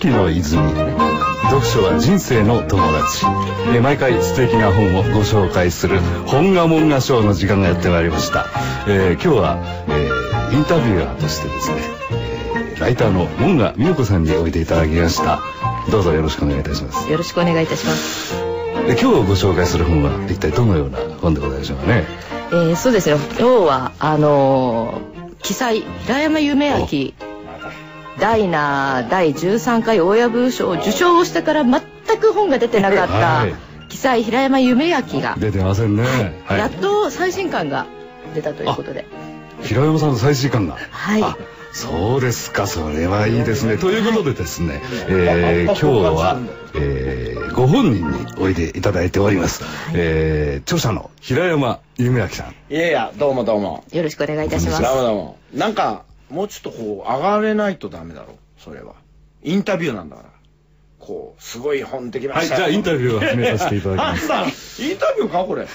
四季の泉読書は人生の友達。え毎回素敵な本をご紹介する本が門が賞の時間がやってまいりました、えー今日は、えーインタビュアーとしてですね、えーライターの門賀美代子さんにおいでいただきました。どうぞよろしくお願いいたします。よろしくお願いいたします。で今日ご紹介する本は一体どのような本でございましょうかね。えーそうですね。今日はあのー記載平山夢明ダイナー第13回大谷部賞を受賞をしてから全く本が出てなかった、はい。記載平山夢明が、出てませんね、はい。やっと最新刊が出たということで。平山さんの最新刊が。はい。あそうですか。それはいいですね。ということでですね、えー今日は、えーご本人においでいただいております、えー著者の平山夢明さん。いやいや、どうもどうも。よろしくお願いいたします。どうもどうも。なんか、もうちょっとこう、上がれないとダメだろ。それは。インタビューなんだから。こう、すごいイ本できまはいじ。ゃあインタビューを始めさせていただきあます インタビューかこれ。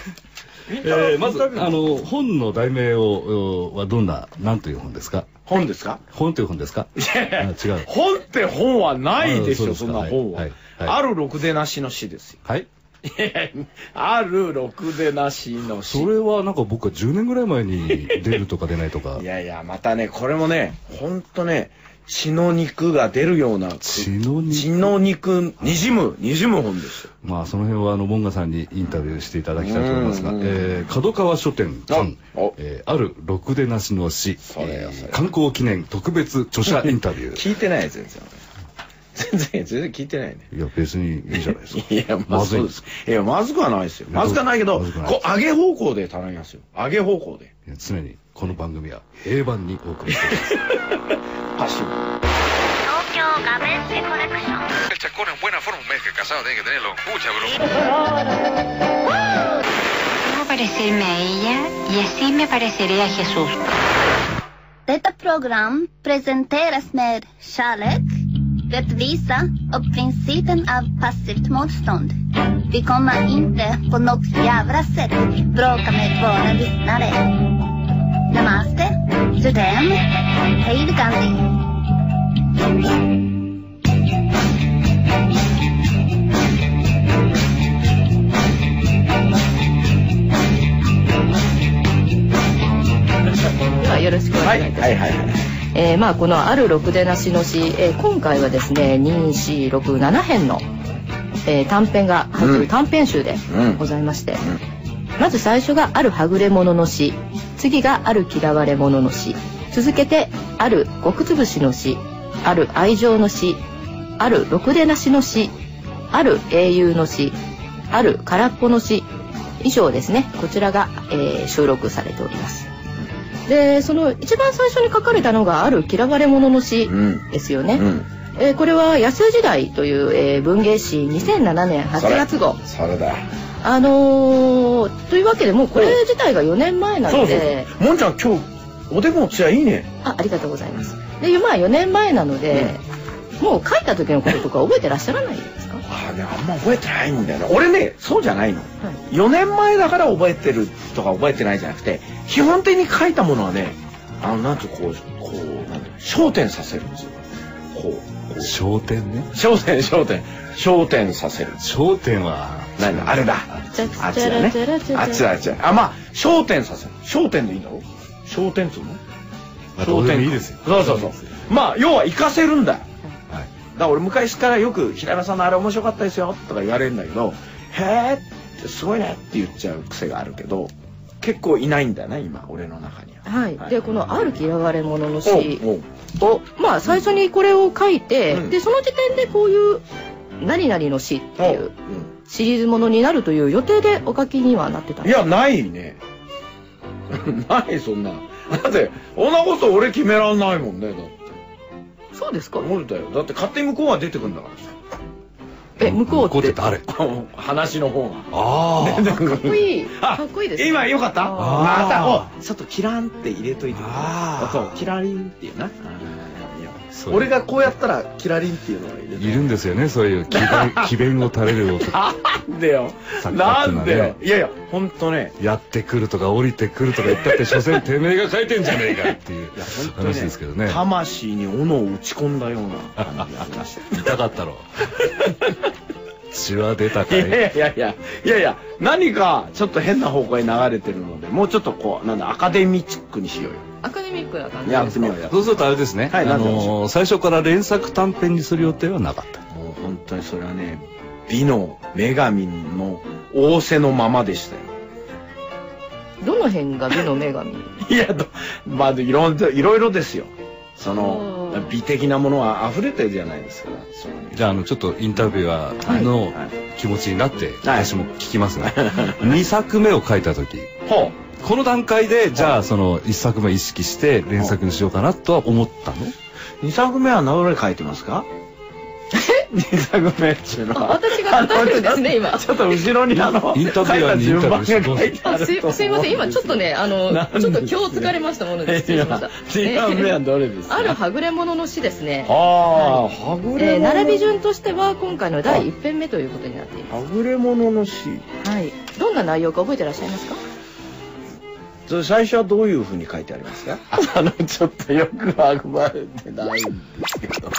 えーまずあの本の題名をおはどんな何という本ですか？本ですか？本という本ですか？違う本って本はないでしょ、あそんな本ははいはい。あるろくでなしの詩ですよ。はい あるろくでなしの詩。それはなんか僕は10年ぐらい前に出るとか出ないとか。いやいや、またね、これもね、ほんとね、血の肉が出るような、血の肉。血の肉、にじむ、にじむ本ですよ。まあその辺はあの門賀さんにインタビューしていただきたいと思いますが、うん。うんえー角川書店館おお、えーあるろくでなしの詩、えー観光記念特別著者インタビュー。聞いてない、全然。全然、全然聞いてないね。いや別にいいじゃないですかいや、まずいでまずいんですすいや、まずくはないですよ。まずくはないけど、こう、上げ方向で頼みますよ。上げ方向で。常にこの番組は平板にお送りしていますパッシブ。東京ガベンセコレクション El chascón en buena forma, un mes que casado tiene que tenerlo. Mucha broma. Quiero parecerme a ella y así me pareceré a Jesús. Detta program presenteras med kärlek, rättvisa och principen av passivt motstånd. Vi kommer inte på något jävla sätt bråka med våra lyssnare. Namaste, Sudem, hej Gandhi. ではよろしくおはい、願いいたします。はい、はい、はい。 えーまあこのあるろくでなしの詩、えー今回はですね2467編の、えー短編が入ってる短編集でうん。ございまして、まず最初があるはぐれ者の詩次がある嫌われ者の詩続けてある極つぶしの詩ある愛情の詩あるろくでなしの詩ある英雄の詩ある空っぽの詩以上ですね。こちらが、えー収録されておりますでその一番最初に書かれたのがある嫌われ者の詩うんですよね、うん。えーこれは安時代という、えー文芸誌2007年8月号それだ。あのーというわけでもうこれ自体が4年前なので。もんちゃん、今日、おでこの艶いいね。あありがとうございますでまあ4年前なので、もう書いた時のこととか覚えてらっしゃらないね、あんま覚えてないんだよね。俺ね、そうじゃないの。はい4年前だから覚えてるとか覚えてないじゃなくて、基本的に書いたものはね、あの、なんていうこう、こう、なんていうの焦点させるんですよ。こう、こう焦点ね？焦点、焦点、焦点させる。焦点は何あれだ。あっちだね。あっちだ、あっちだ。あ、まあ、焦点させる。焦点でいいんだろ焦点っつうの？まあどうでもいいですよそうそうそう。まあ、要は活かせるんだから俺昔からよく平山さんのあれ面白かったですよとか言われるんだけど「へえ」ってすごいねって言っちゃう癖があるけど結構いないんだよね今俺の中には。はい、でこの「ある嫌われ者の詩おうをまあ最初にこれを書いて、うん。でその時点でこういう「何々の詩」っていうシリーズものになるという予定でお書きにはなってたいやないね。ないそんな。だってそんなこと俺決めらんないもんねだってそうですか。思ったよ。だって勝手に向こうが出てくるんだからえ向こうって？誰？さ話の方が。あ出てくるかっこいい。あかっこいいですね。今よかった？あまーたおちょっとキランって入れといてあー。そうキラリンっていうな俺がこうやったらキラリンっていうのがいる。いるんですよねそういう詭弁 詭弁を垂れる男。なんでよ。ね。なんでよ。いやいやほんとね。やってくるとか降りてくるとか言ったって所詮てめえが書いてんじゃねえかっていう話ですけどね。魂に斧を打ち込んだような感じが ありました痛かったろ。血は出たかい？いやいやいや。いやいや何かちょっと変な方向へ流れてるのでもうちょっとこうなんだアカデミチックにしようよアカデミックな感じやですか？ってみようやそうするとあれですね、あはいなんででしょのー最初から連作短編にする予定はなかった。もう本当にそれはね美の女神の仰せのままでしたよ。どの辺が美の女神？いやどまあいろいろいろいろですよ。そのうん。美的なものは溢れてるじゃないですかじゃああのちょっとインタビュアーのはい気持ちになってはい。私も聞きますね、2作目を書いた時。ほこの段階でじゃあその1作目意識して連作にしようかなとは思ったの？う2作目は何俺書いてますか？2作目っていうのは？あ私が答えるんですね今。ちょっと後ろにあのインタビュアーにインタビューして書いた順番が書いて。ああすすいません。今ちょっとねあのちょっと今日疲れましたもので失礼しました2作目はどれですかあるはぐれ者の詩ですね。ああはぐれえ並び順としては今回の第1編目ということになっていまはぐれ者の詩。すはい。どんな内容か覚えてらっしゃいますか？それ最初はどういうふうに書いてありますか？あのちょっとよくわかれてないんですけど。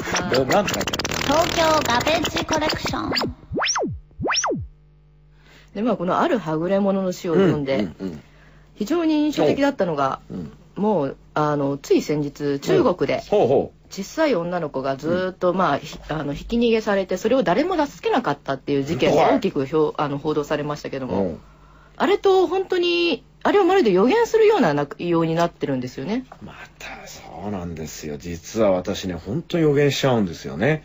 どなんて書いて東京ガベッジコレクション。でまあこのあるはぐれ者の詩をある読んでうんうん非常に印象的だったのがうんもうあのつい先日中国でほうほ小さい女の子がずーっと、まあひあの引き逃げされてそれを誰も助けなかったっていう事件が大きく表あの報道されましたけども、ううん。あれと本当にあれをまるで予言するような内容になってるんですよね。またそうなんですよ。実は私ね本当に予言しちゃうんですよね。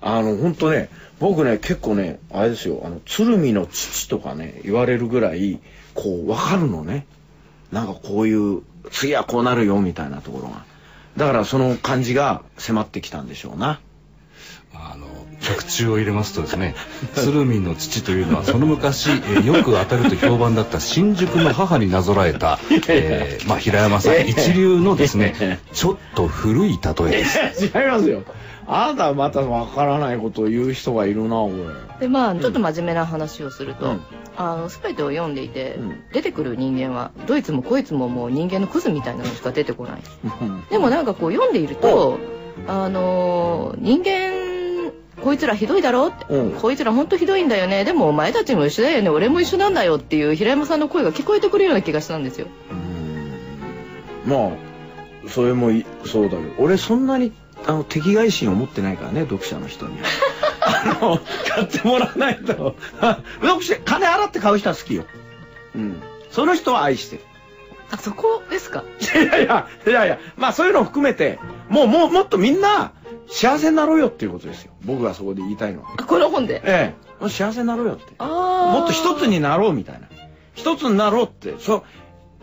あの本当ね僕ね結構ねあれですよあの鶴見の父とかね言われるぐらいこう分かるのね。なんかこういう次はこうなるよみたいなところが。だからその感じが迫ってきたんでしょうな。あの着中を入れますとですね鶴見の父というのはその昔、えーよく当たると評判だった新宿の母になぞらえた、えーまあ、平山さん一流のですねちょっと古い例えです。違いますよ。あなたはまた分からないことを言う人がいるなこれでまあちょっと真面目な話をすると、うん。あの全てを読んでいて、うん。出てくる人間はどいつもこいつももう人間のクズみたいなのしか出てこない。でもなんかこう読んでいると、あのー人間こいつらひどいだろって、うん。こいつらほんとひどいんだよね。でもお前たちも一緒だよね。俺も一緒なんだよっていう平山さんの声が聞こえてくるような気がしたんですよ。まあそれもいそうだけど俺そんなにあの敵外心を持ってないからね読者の人には。あの買ってもらわないと。読者金払って買う人は好きよ。うん。その人は愛してるあそこですか？いやいやいやいやまあそういうのを含めてもうもうもっとみんな幸せになろうよっていうことですよ。僕がそこで言いたいのは。あこの本で？ええ。もう幸せになろうよって。あもっと一つになろうみたいな。一つになろうって。そう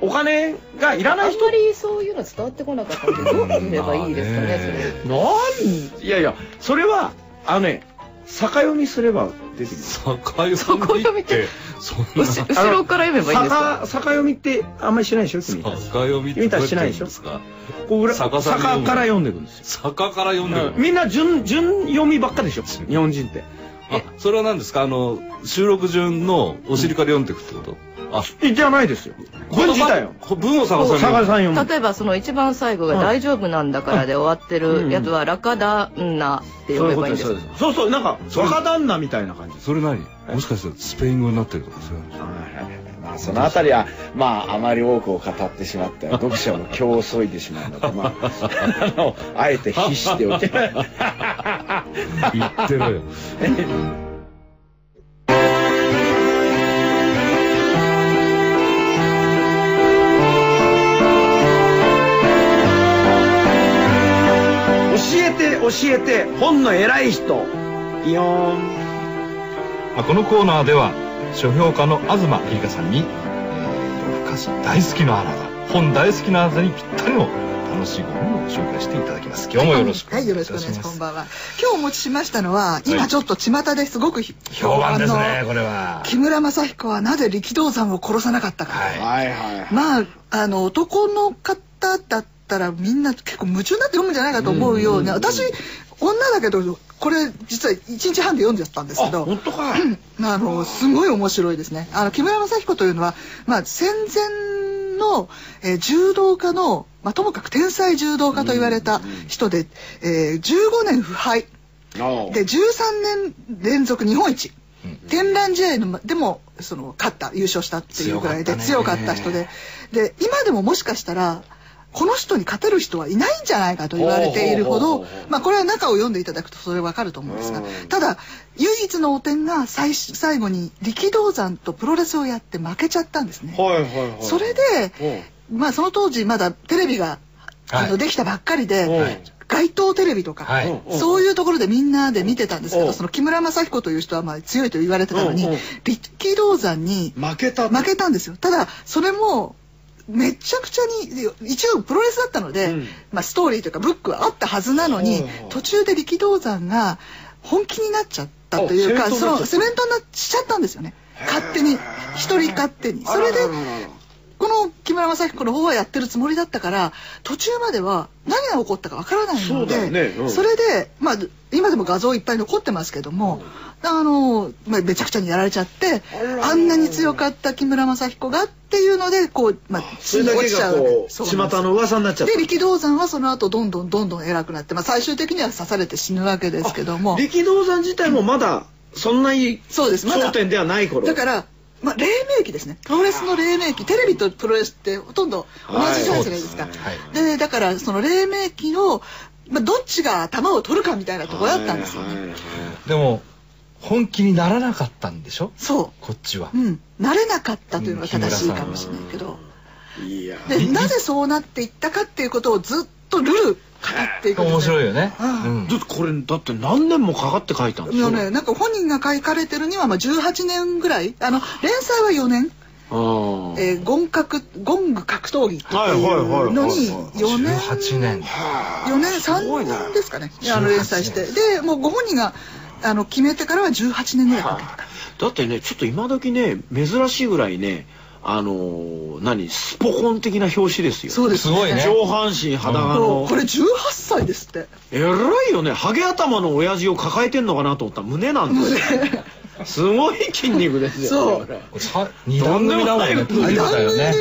お金がいらあんまない人りそういうの伝わってこなかったんでどうすればいいですかねそれ。なん。いやいやそれはあのね逆読みすれば出てきます逆そこ読みってそんな。後後ろから読めばいいんですか？逆逆読みってあんまりしないでしょ君逆読みって君たちしないでしょ？こう裏逆逆さに読むから読んでいくんですよ。逆から読んでるの？みんな順順読みばっかでしょ？日本人ってあそれは何ですか？あの収録順のお尻から読んでいくってこと？あじゃないですよ。文自体よ文を探さ逆ないさん読む例えばその一番最後が「大丈夫なんだから」で終わってるやつは「ラカダンナ」ってそう読めばいいんです。そうそうそうなんか若旦那みたいな感じそれ何？もしかしたらスペイン語になってるとかそういうの？まあそのあたりはまああまり多くを語ってしまって読者も今日遅いでしまうのでまああのあえて必しておけ言ってろよ。教えて教えて本の偉い人。イヨーン。まあこのコーナーでは書評家の東リカさんに、えー、夜更かし大好きなあなた本大好きなあなたにぴったりの楽しい本を紹介していただきます今日もよろしくおはい、よろ願いいたしますしくお願いします。こんばんは。今日お持ちしましたのは、今ちょっと巷ですごくひ評判ですねのこれは木村正彦はなぜ力道山を殺さなかったか。はいはいはいまあ、あの、男の方だったったらみんな結構夢中になって読むんじゃないかと思うような、私女だけどこれ実は1日半で読んじゃったんですけどあ本当かあのすごい面白いですね。あの木村正彦というのは、まあ、戦前の、えー柔道家の、まあ、ともかく天才柔道家と言われた人で、えー15年不敗。で13年連続日本一。天覧試合のでもその勝った優勝したっていうぐらいで強かった人で。で今でももしかしたらこの人に勝てる人はいないんじゃないかと言われているほどまあこれは中を読んでいただくとそれわかると思うんですがうん。ただ唯一の汚点が最最後に力道山とプロレスをやって負けちゃったんですね。はいはいはい。それでまあその当時まだテレビがあはい。のできたばっかりで、はい街頭テレビとか、はい。うんそういうところでみんなで見てたんですけうん。どその木村正彦という人はまあ強いと言われてたのに力道山に負けた負けたんですよ。ただそれもめちゃくちゃに一応プロレスだったので、うん。まあ、ストーリーというかブックはあったはずなのに途中で力道山が本気になっちゃったというかそのセメントになっちゃったんですよね。勝手に。一人勝手に。それでこの木村正彦の方はやってるつもりだったから途中までは何が起こったかわからないのでそね。うん。それでまあ今でも画像いっぱい残ってますけども、あの、まあ、めちゃくちゃにやられちゃってあんなに強かった木村正彦がっていうのでこう、まあ、それだけがこう巷の噂になっちゃった。で力道山はその後どんどんどんどん偉くなって、まあ、最終的には刺されて死ぬわけですけども。力道山自体もまだそんなにそうです。まだ。頂点ではない頃。だから、まあ、黎明期ですね。プロレスの黎明期テレビとプロレスってほとんど同じじゃないですか、はいでだからその黎明期の、まあ、どっちが頭を取るかみたいなところだったんですよね、はいはいはいでも本気にならなかったんでしょ？そこっちは。う、うん、慣れなかったというのが正しいかもしれないけど、いや。でなぜそうなっていったかっていうことをずっとルール語っていくんです面白いよね。うん。うん。だってこれだって何年もかかって書いたんですよいやね、なんか本人が書かれてるにはまあ18年ぐらい。あの連載は4年。あー。えーゴン格ゴング格闘技ってはいはいはいい。うはいのに4年18年4年3年ですかね。あの18連載して。でもうご本人があの決めてからは18年ぐらいかけただってねちょっと今時ね珍しいぐらいねあのー何スポコン的な表紙ですよ。そうですすごいね。上半身裸のこれ18歳ですって。えらいよね。ハゲ頭の親父を抱えてんのかなと思った。ら胸なんですよ。すごい筋肉ですよ。そう。二段組だもんね。とんでもない大変だよね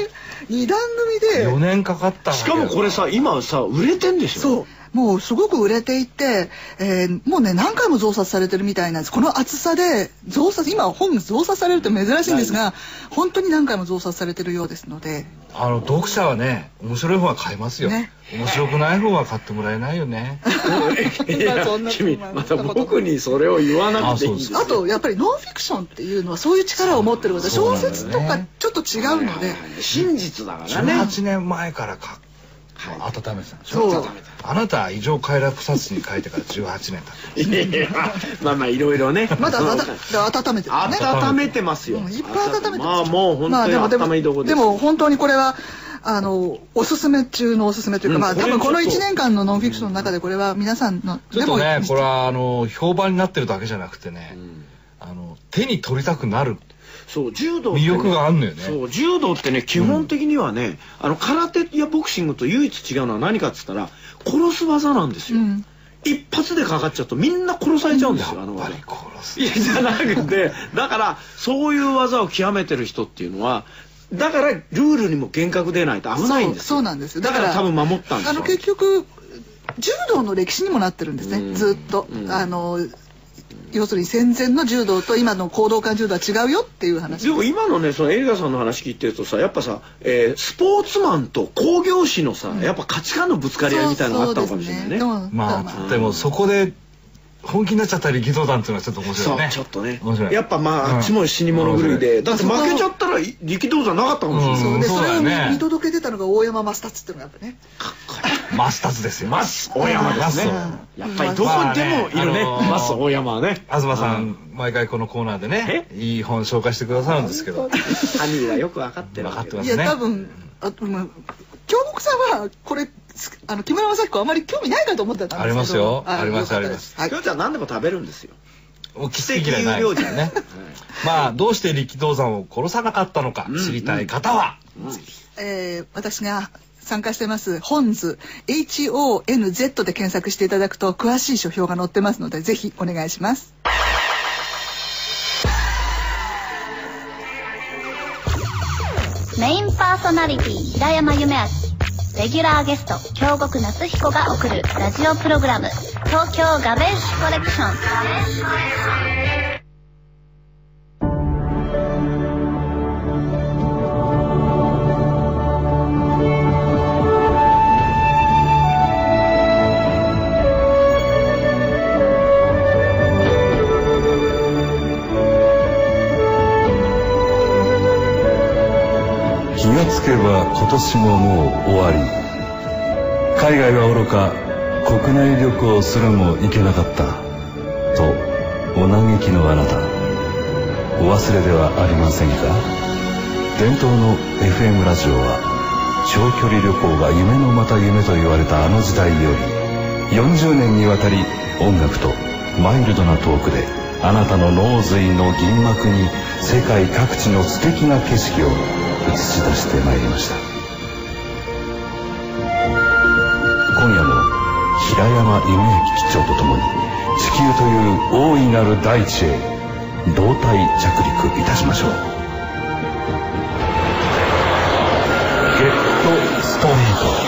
2段組で。4年かかったしかもこれさ今さ売れてんでしょ？そう。もうすごく売れていて、えーもうね何回も増刷されてるみたいなんです。この厚さで増刷今本増刷されるって珍しいんですが本当に何回も増刷されてるようですので。あの読者はね面白い方が買いますよ、ね面白くない方は買ってもらえないよね。君また僕にそれを言わなくていい。んであとやっぱりノンフィクションっていうのはそういう力を持ってるので小説とかちょっと違うので。真実だからね。18年前からか、温めてたそう。あなた異常快楽殺に書いてから18年経っていやまあまあいろいろね。まだ温温めてるね。温めてますよ、うんいっぱい温めてますまあもう本当にまあでもでも温めどころです。でも本当にこれはあのおすすめ中のおすすめというか、うんまあ多分このこれちょっと。1年間のノンフィクションの中でこれは皆さんのちょっとねこれはあの評判になってるだけじゃなくてね、あの手に取りたくなるそう柔道ってね魅力があんのよね。そう柔道ってね基本的にはね、あの空手やボクシングと唯一違うのは何かっつったら殺す技なんですよ、うん。一発でかかっちゃうとみんな殺されちゃうんですよ、あの技やっぱり殺す。いやじゃなくてだからそういう技を極めてる人っていうのはだからルールにも厳格でないと危ないんですよ。そうそうなんですよ。だから多分守ったんですよあの結局柔道の歴史にもなってるんですね、うんずっと、うん。あの要するに戦前の柔道と今の行動館柔道は違うよっていう話。でも今のねそのエリカさんの話聞いてるとさやっぱさ、えースポーツマンと工業士のさ、やっぱ価値観のぶつかり合いみたいなのがあったのかもしれないね。そうそうですまでもあ。でもそこで本気になっちゃった力道山っていうのはちょっと面白そいうねちょっとね。面白い。やっぱまあ、うん。あっちも死に物狂いで、うんだって負けちゃったら力道山なかったかもしれない、そうでそれを見届けてたのが大山マスタツっていうのがやっぱね。マスターズですよ。マス大山ですね。うんやっぱりどこにでもいる。ね,、マス大山はね。東さん。毎回このコーナーでねいい本紹介してくださるんですけど。ハニーがよく分かってる。分かってまいやすね多分あうん京極さんはこれすあの木村正彦あまり興味ないかと思ってたんですけど。ありますよ。あありますよかったです。はい。きょうちゃん何でも食べるんですよ。もう奇跡嫌いないですよね。まあどうして力道山を殺さなかったのか知りたい方は、えー私が参加してます本図 HONZ で検索していただくと詳しい書評が載ってますのでぜひお願いします。メインパーソナリティ平山夢明レギュラーゲスト京極夏彦が送るラジオプログラム東京ガベッシュコレクション。つけば今年ももう終わり。海外はおろか。国内旅行すらも行けなかった。とお嘆きのあなた。お忘れではありませんか？伝統の FM ラジオは長距離旅行が夢のまた夢と言われたあの時代より40年にわたり音楽とマイルドなトークであなたの脳髄の銀幕に世界各地の素敵な景色を映し出してまいりました。今夜も平山夢明機長とともに地球という大いなる大地へ胴体着陸いたしましょう。ゲットストリート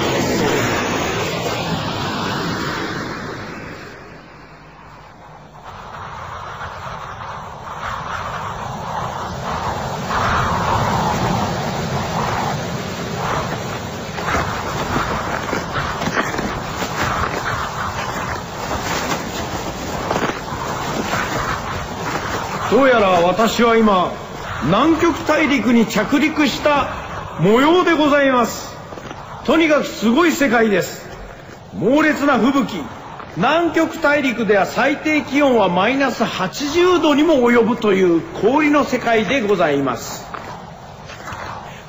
どうやら私は今南極大陸に着陸した模様でございます。とにかくすごい世界です。猛烈な吹雪。南極大陸では最低気温はマイナス80度にも及ぶという氷の世界でございます。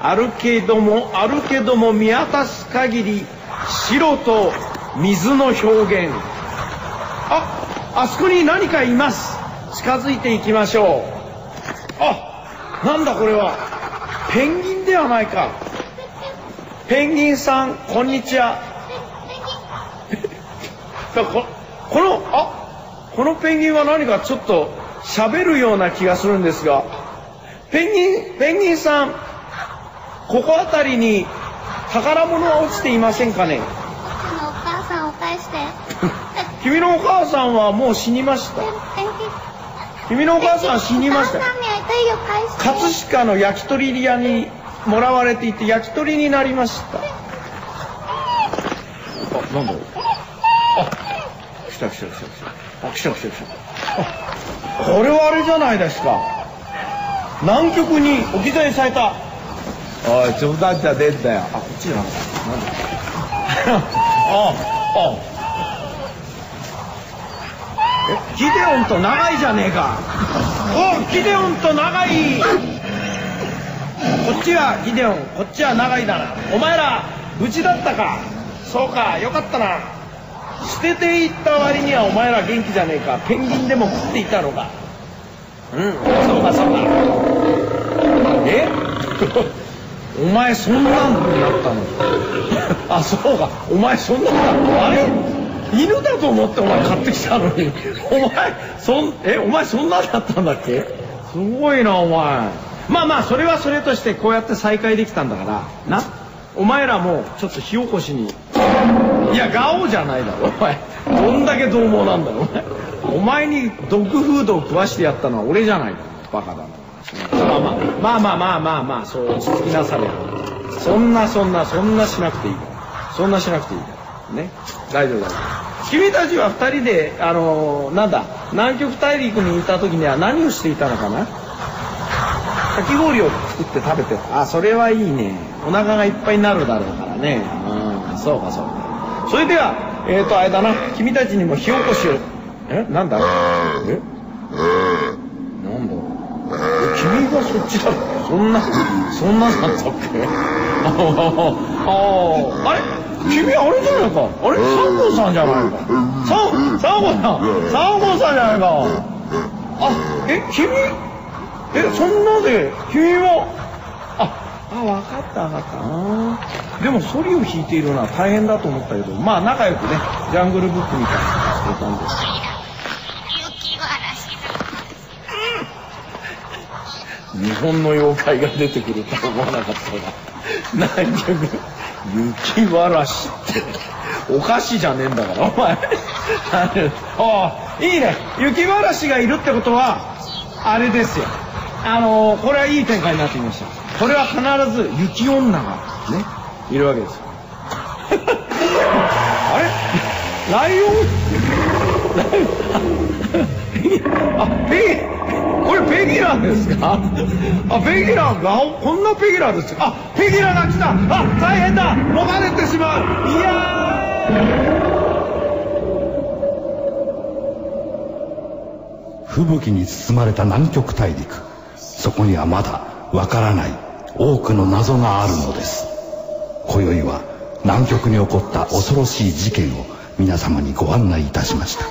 あるけどもあるけども見渡す限り白と水の表現。ああそこに何かいます。近づいていきましょう。なんだこれは。ペンギンではないか。ペンギンさんこんにちは。ここのあこのペンギンは何かちょっと喋るような気がするんですが。ペンギンペンギンさんここあたりに宝物は落ちていませんかね？あのお母さんを返して。君のお母さんはもう死にました。君のお母さんは死にました葛飾の焼き鳥屋にもらわれていて焼き鳥になりました。あなんだ？ろうあ来た来た来た来た。あ来た来た来た。あこれはあれじゃないですか。南極に置き去りされた。おい冗談じゃねえんだよ。あこっちじゃなかったなんだ。ああ。えギデオンと長いじゃねえかおギデオンと長い。こっちはギデオンこっちは長いだなお前ら無事だったか。そうかよかったな。捨てていった割にはお前ら元気じゃねえか。ペンギンでも食っていたのか。うんそうかそうか。え？お前そんなんになったの？あそうか。お前そんなんだあれ？犬だと思ってお前買ってきたのに。お前そんえお前そんなんだったんだっけ？すごいなお前。まあまあそれはそれとしてこうやって再会できたんだから。な？お前らもちょっと火起こしに。いやガオじゃないだろお前。どんだけ獰猛なんだろお前。お前にドッグフードを食わしてやったのは俺じゃないかバカだな。まあまあまあまあまあまあまあそう落ち着きなされよ。そんなそんなそんなしなくていいから。そんなしなくていいから。ね？大丈夫大丈夫君たちは二人であのなんだ南極大陸にいた時には何をしていたのかな？かき氷を作って食べて。たあそれはいいね。お腹がいっぱいになるだろうからね。うんそうかそうか。それではえっ、ー、とあれだな。君たちにも火起こしを。え？なんだ？え？なんだ？え君がそっちだろ。そんなそんなだったっけ？あああれ？君あれじゃないか。あれサンゴさんじゃないか。サンサンゴさん。サンゴさんじゃないか。あえ君？えそんなで君は？ああ分かった分かった。でもソリを弾いているのは大変だと思ったけどまあ仲良くねジャングルブックみたいなのしてたんで。す日本の妖怪が出てくるとは思わなかったな南極雪わらしって。お菓子じゃねえんだからお前。ああいいね。雪わらしがいるってことはあれですよ。あのこれはいい展開になってきました。これは必ず雪女がねいるわけですよ。あれ？ライオン？あペギこれペギラですか？あペギラがこんなペギラですか？あペギラが来た。あ大変だ。もがれてしまう。いや吹雪に包まれた南極大陸。そこにはまだわからない。多くの謎があるのです。今宵は南極に起こった恐ろしい事件を皆様にご案内いたしました。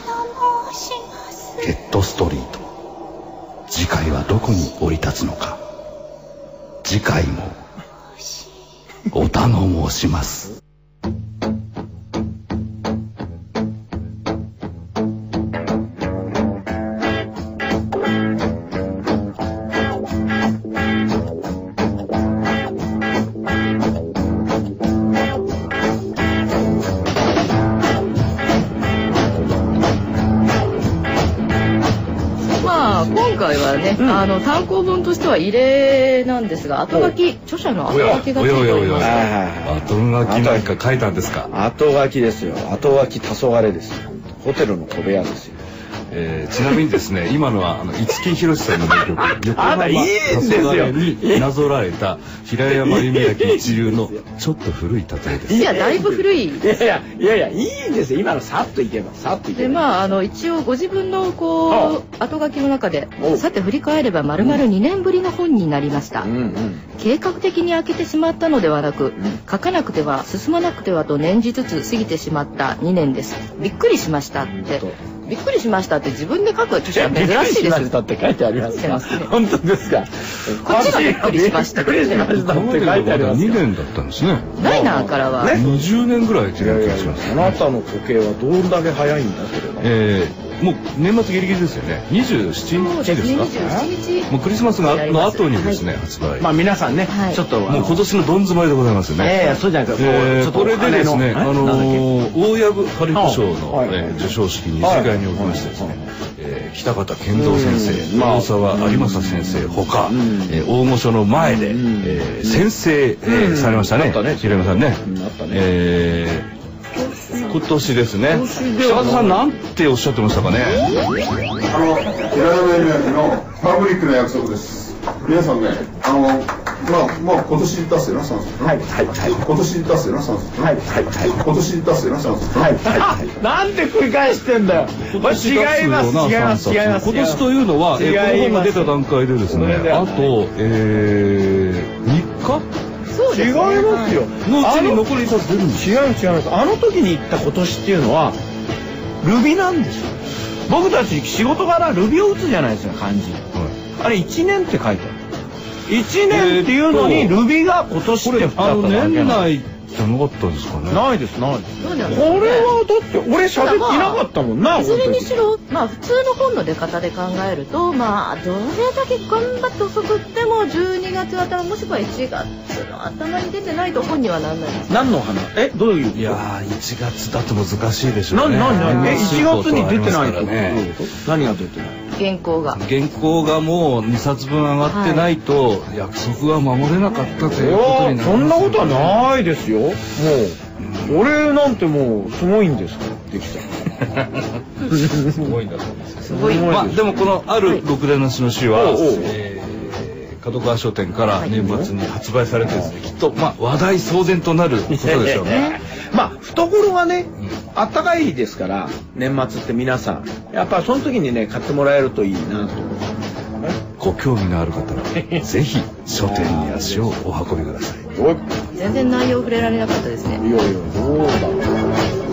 ゲットストリート次回はどこに降り立つのか。次回もお頼申します。あ今回はね、あの単行本としては異例なんですが後書き著者の後書きがついております。後書きなんか書いたんですか？後書きですよ。後書き黄昏ですよ。ホテルの小部屋ですよえーちなみにですね、今のはあの五木ひろしさんの名曲「横あなたいいんですよ。黄昏になぞらえた平山夢明一流のちょっと古い例えです。いやだいぶ古い。いやいやいやいやいいんですよ今のさっといけばさっといけばでまああの一応ご自分のこう後書きの中でおさて振り返れば丸々2年ぶりの本になりました、うんうん計画的に開けてしまったのではなく書かなくては進まなくてはと念じつつ過ぎてしまった2年です。びっくりしましたってびっくりしましたって自分で書く著者は珍しいですよ。びっくりしましたって書いてありますか本当ですか？こっちがびっくりしましたびっくりしましたって書いてあります2よ年だったんですね。ライナーからは、ね20年ぐらいっていやいやいやいう気がします。あなたの時計はどんだけ早いんだそれはえーもう年末ギリギリですよね。27そうですね日ですか。27日。もうクリスマスがの後にですね、発売。まあ皆さんねはい。ちょっともう今年のどん詰まりでございますよね。いやいやそうじゃないですかえーちょっとこれでですね、あの大藪春彦賞の、授賞式二次会におきましてですね、北方健三先生、大沢有正先生ほか、大御所の前で、先生、されましたねあったね。平山さんね。うんあったね。えー今年ですね。今年では北方さんなんておっしゃってましたかね？あの、平山夢明のパブリックな約束です。皆さんね、あの、まあ、まあ、今年出すよな、酸素。はいはいはい今年出すよな、酸素。はいはいはい今年出すよな、酸素。はいはいはいなんで繰り返してんだよ違います違います違います今年というのは、えーこの本が出た段階でですね、あと、えー、3違いそうですね。ますよ。日のうちに残り一冊出るんです。違います違います。あの時に言った今年っていうのはルビなんですよ。僕たち仕事柄ルビを打つじゃないですか漢字。あれ1年って書いてある。1年っていうのにルビが今年って2つあのだけ年内じゃなかったですかね。ないですないです。これはだって俺喋っていなかったもんないずれに本しろ。まあ普通の本の出方で考えるとまあどれだけ頑張って遅くっても12月頭もしくは1月の頭に出てないと本にはなんないです。何の花えどういういやー、1月だと難しいでしょうね。何何何？え年末1月に出てないと？とね。何が出てない？原稿が。原稿がもう2冊分上がってないと、約束は守れなかったということになりますそんなことはい。ないですよ。もう俺なんてもうすごいんですか？らできた。すごいんだと思います。すごいまあ、でもこのある六連の詩の詩は、おうおう。えー角川書店から年末に発売されてですね、きっと、まあ、話題騒然となることでしょうね。まあ懐がねあったかいですから年末って皆さんやっぱその時にね買ってもらえるといいなと。ご興味のある方は、ぜひ書店に足をお運びください。全然内容触れられなかったですね。いやいやどうだろう